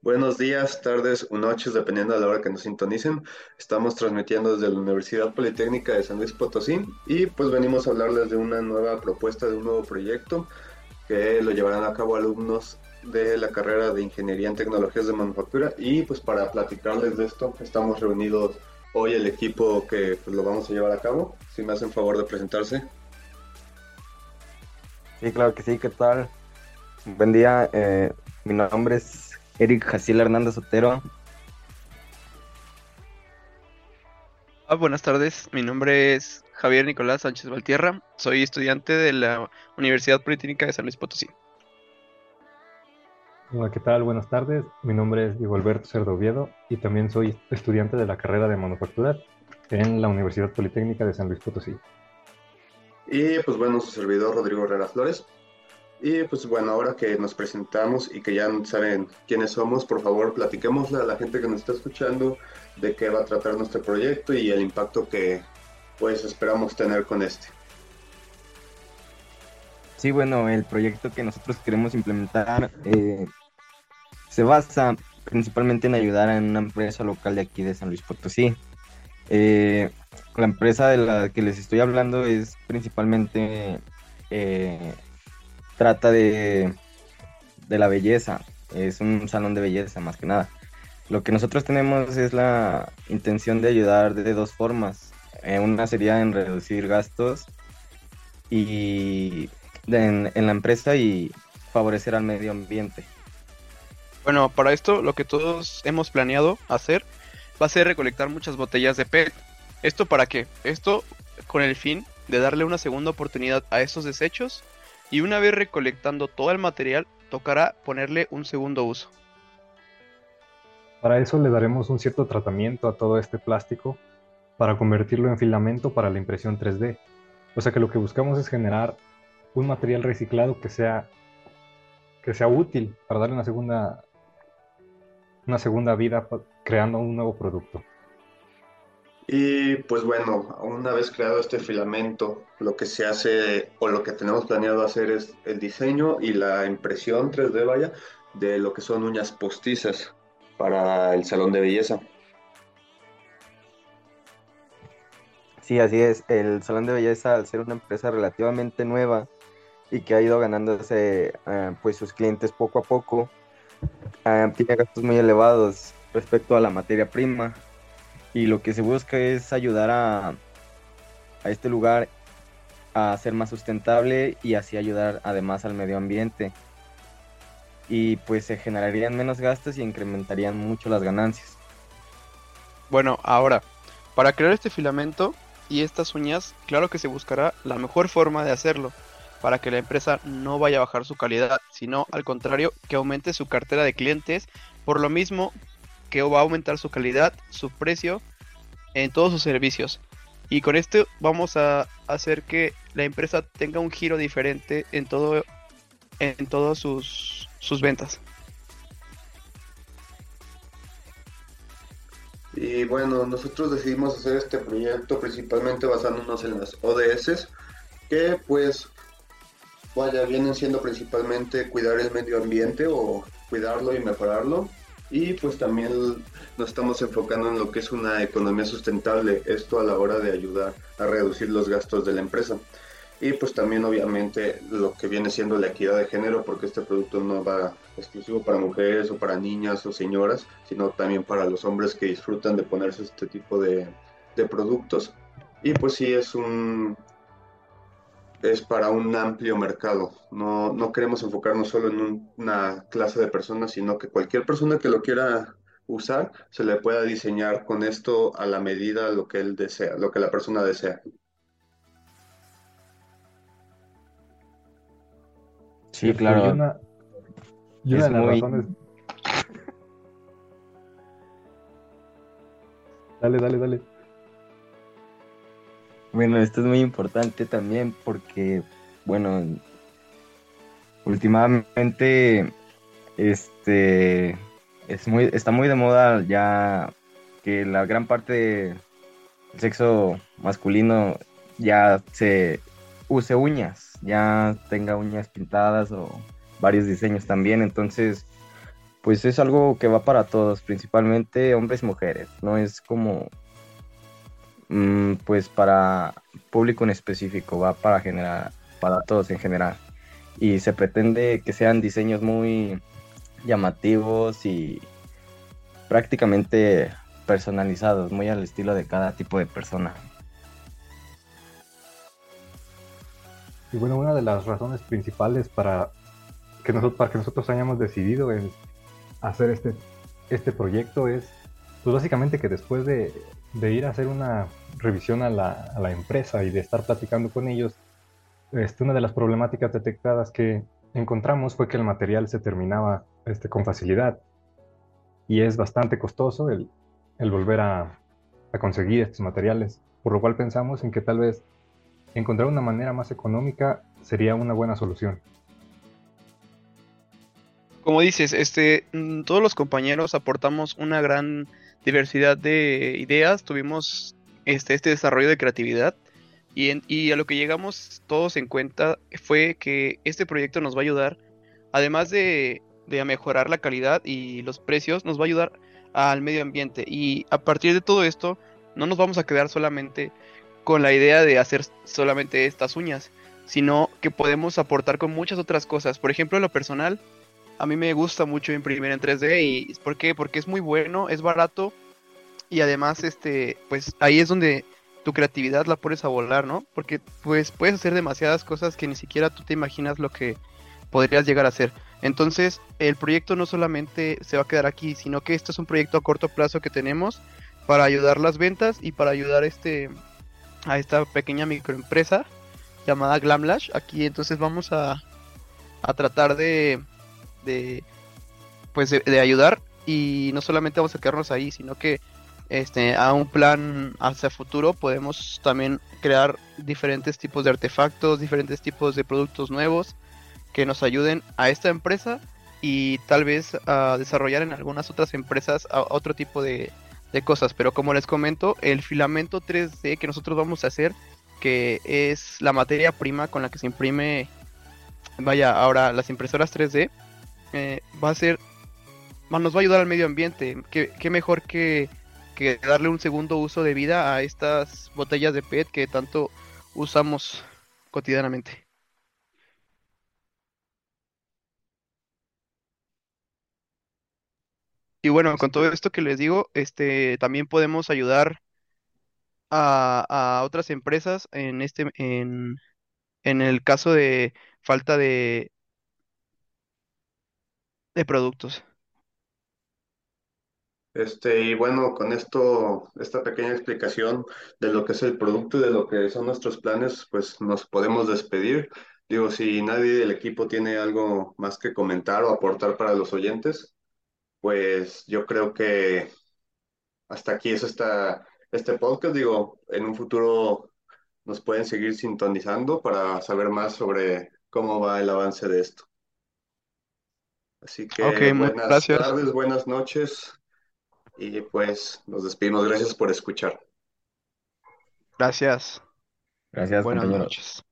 Buenos días, tardes o noches, dependiendo de la hora que nos sintonicen. Estamos transmitiendo desde la Universidad Politécnica de San Luis Potosí y pues venimos a hablarles de una nueva propuesta, de un nuevo proyecto que lo llevarán a cabo alumnos de la carrera de Ingeniería en Tecnologías de Manufactura y pues para platicarles de esto estamos reunidos hoy el equipo que pues, lo vamos a llevar a cabo. Si me hacen favor de presentarse. Sí, claro que sí, ¿qué tal? Buen día, eh, mi nombre es Eric Jaciel Hernández Otero. Ah, buenas tardes, mi nombre es Javier Nicolás Sánchez Valtierra, soy estudiante de la Universidad Politécnica de San Luis Potosí. Hola, ¿qué tal? Buenas tardes, mi nombre es Diego Alberto Cerdo Oviedo y también soy estudiante de la carrera de manufactura en la Universidad Politécnica de San Luis Potosí. Y pues bueno, su servidor Rodrigo Herrera Flores. Y pues bueno, ahora que nos presentamos y que ya saben quiénes somos, por favor platiquémosle a la gente que nos está escuchando de qué va a tratar nuestro proyecto y el impacto que pues esperamos tener con este. Sí, bueno, el proyecto que nosotros queremos implementar eh, se basa principalmente en ayudar a una empresa local de aquí de San Luis Potosí. Eh, la empresa de la que les estoy hablando es principalmente eh, trata de, de la belleza, es un salón de belleza más que nada. Lo que nosotros tenemos es la intención de ayudar de dos formas. Eh, una sería en reducir gastos y en, en la empresa y favorecer al medio ambiente. Bueno, para esto lo que todos hemos planeado hacer va a ser recolectar muchas botellas de PET. ¿Esto para qué? Esto con el fin de darle una segunda oportunidad a estos desechos y una vez recolectando todo el material, tocará ponerle un segundo uso. Para eso le daremos un cierto tratamiento a todo este plástico para convertirlo en filamento para la impresión 3D. O sea que lo que buscamos es generar un material reciclado que sea, que sea útil para darle una segunda, una segunda vida creando un nuevo producto. Y pues bueno, una vez creado este filamento, lo que se hace o lo que tenemos planeado hacer es el diseño y la impresión 3D, vaya, de lo que son uñas postizas para el salón de belleza. Sí, así es. El salón de belleza, al ser una empresa relativamente nueva y que ha ido ganándose uh, pues sus clientes poco a poco, uh, tiene gastos muy elevados respecto a la materia prima y lo que se busca es ayudar a, a este lugar a ser más sustentable y así ayudar además al medio ambiente. Y pues se generarían menos gastos y incrementarían mucho las ganancias. Bueno, ahora, para crear este filamento y estas uñas, claro que se buscará la mejor forma de hacerlo, para que la empresa no vaya a bajar su calidad, sino al contrario, que aumente su cartera de clientes, por lo mismo que va a aumentar su calidad, su precio en todos sus servicios. Y con esto vamos a hacer que la empresa tenga un giro diferente en todo en todas sus, sus ventas. Y bueno, nosotros decidimos hacer este proyecto principalmente basándonos en las ODS, que pues vaya, vienen siendo principalmente cuidar el medio ambiente o cuidarlo y mejorarlo y pues también nos estamos enfocando en lo que es una economía sustentable, esto a la hora de ayudar a reducir los gastos de la empresa. Y pues también obviamente lo que viene siendo la equidad de género, porque este producto no va exclusivo para mujeres o para niñas o señoras, sino también para los hombres que disfrutan de ponerse este tipo de, productos. Y pues sí es un, es para un amplio mercado. No, no queremos enfocarnos solo en un, una clase de personas, sino que cualquier persona que lo quiera usar se le pueda diseñar con esto a la medida lo que él desea, lo que la persona desea. Sí, claro. Y una, y una Es de las muy- razones... Dale, dale, dale. Bueno, esto es muy importante también porque, bueno, últimamente, este, es muy, está muy de moda ya que la gran parte del sexo masculino ya se use uñas, ya tenga uñas pintadas o varios diseños también, entonces, pues es algo que va para todos, principalmente hombres y mujeres. No es como, pues para público en específico, va para generar, para todos en general. Y se pretende que sean diseños muy llamativos y prácticamente personalizados, muy al estilo de cada tipo de persona. Y bueno, una de las razones principales para que nosotros, para que nosotros hayamos decidido hacer este, este proyecto es, pues básicamente que después de, ir a hacer una revisión a la, empresa y de estar platicando con ellos, este, una de las problemáticas detectadas que encontramos fue que el material se terminaba este, con facilidad y es bastante costoso el, el volver a, a conseguir estos materiales, por lo cual pensamos en que tal vez encontrar una manera más económica sería una buena solución. Como dices, este, mm, todos los compañeros aportamos una gran diversidad de ideas, tuvimos este, este desarrollo de creatividad y, y a lo que llegamos todos en cuenta fue que este proyecto nos va a ayudar, además de, de mejorar la calidad y los precios, nos va a ayudar al medio ambiente. Y a partir de todo esto, no nos vamos a quedar solamente con la idea de hacer solamente estas uñas, sino que podemos aportar con muchas otras cosas. Por ejemplo, en lo personal, a mí me gusta mucho imprimir en 3D y ¿por qué? Porque es muy bueno, es barato y además este, pues ahí es donde tu creatividad la pones a volar, ¿no? Porque pues puedes hacer demasiadas cosas que ni siquiera tú te imaginas lo que podrías llegar a hacer. Entonces, el proyecto no solamente se va a quedar aquí, sino que esto es un proyecto a corto plazo que tenemos para ayudar las ventas y para ayudar este a esta pequeña microempresa llamada Glamlash. Aquí entonces vamos a, a tratar de, de pues de, ayudar y no solamente vamos a quedarnos ahí, sino que este a un plan hacia futuro podemos también crear diferentes tipos de artefactos, diferentes tipos de productos nuevos que nos ayuden a esta empresa y tal vez a desarrollar en algunas otras empresas otro tipo de, de cosas. Pero como les comento, el filamento 3D que nosotros vamos a hacer, que es la materia prima con la que se imprime, vaya, ahora las impresoras 3D, va a ser, nos va a ayudar al medio ambiente. ¿Qué, qué mejor que, que darle un segundo uso de vida a estas botellas de PET que tanto usamos cotidianamente. Y bueno, con todo esto que les digo, este también podemos ayudar a, a otras empresas en este en, en el caso de falta de, de productos. Este, y bueno, con esto, esta pequeña explicación de lo que es el producto y de lo que son nuestros planes, pues nos podemos despedir. Digo, si nadie del equipo tiene algo más que comentar o aportar para los oyentes pues yo creo que hasta aquí es esta, este podcast. Digo, en un futuro nos pueden seguir sintonizando para saber más sobre cómo va el avance de esto. Así que Ok, buenas gracias. tardes, buenas noches y pues nos despedimos. Gracias por escuchar. Gracias. Gracias, Buenas compañeros. noches.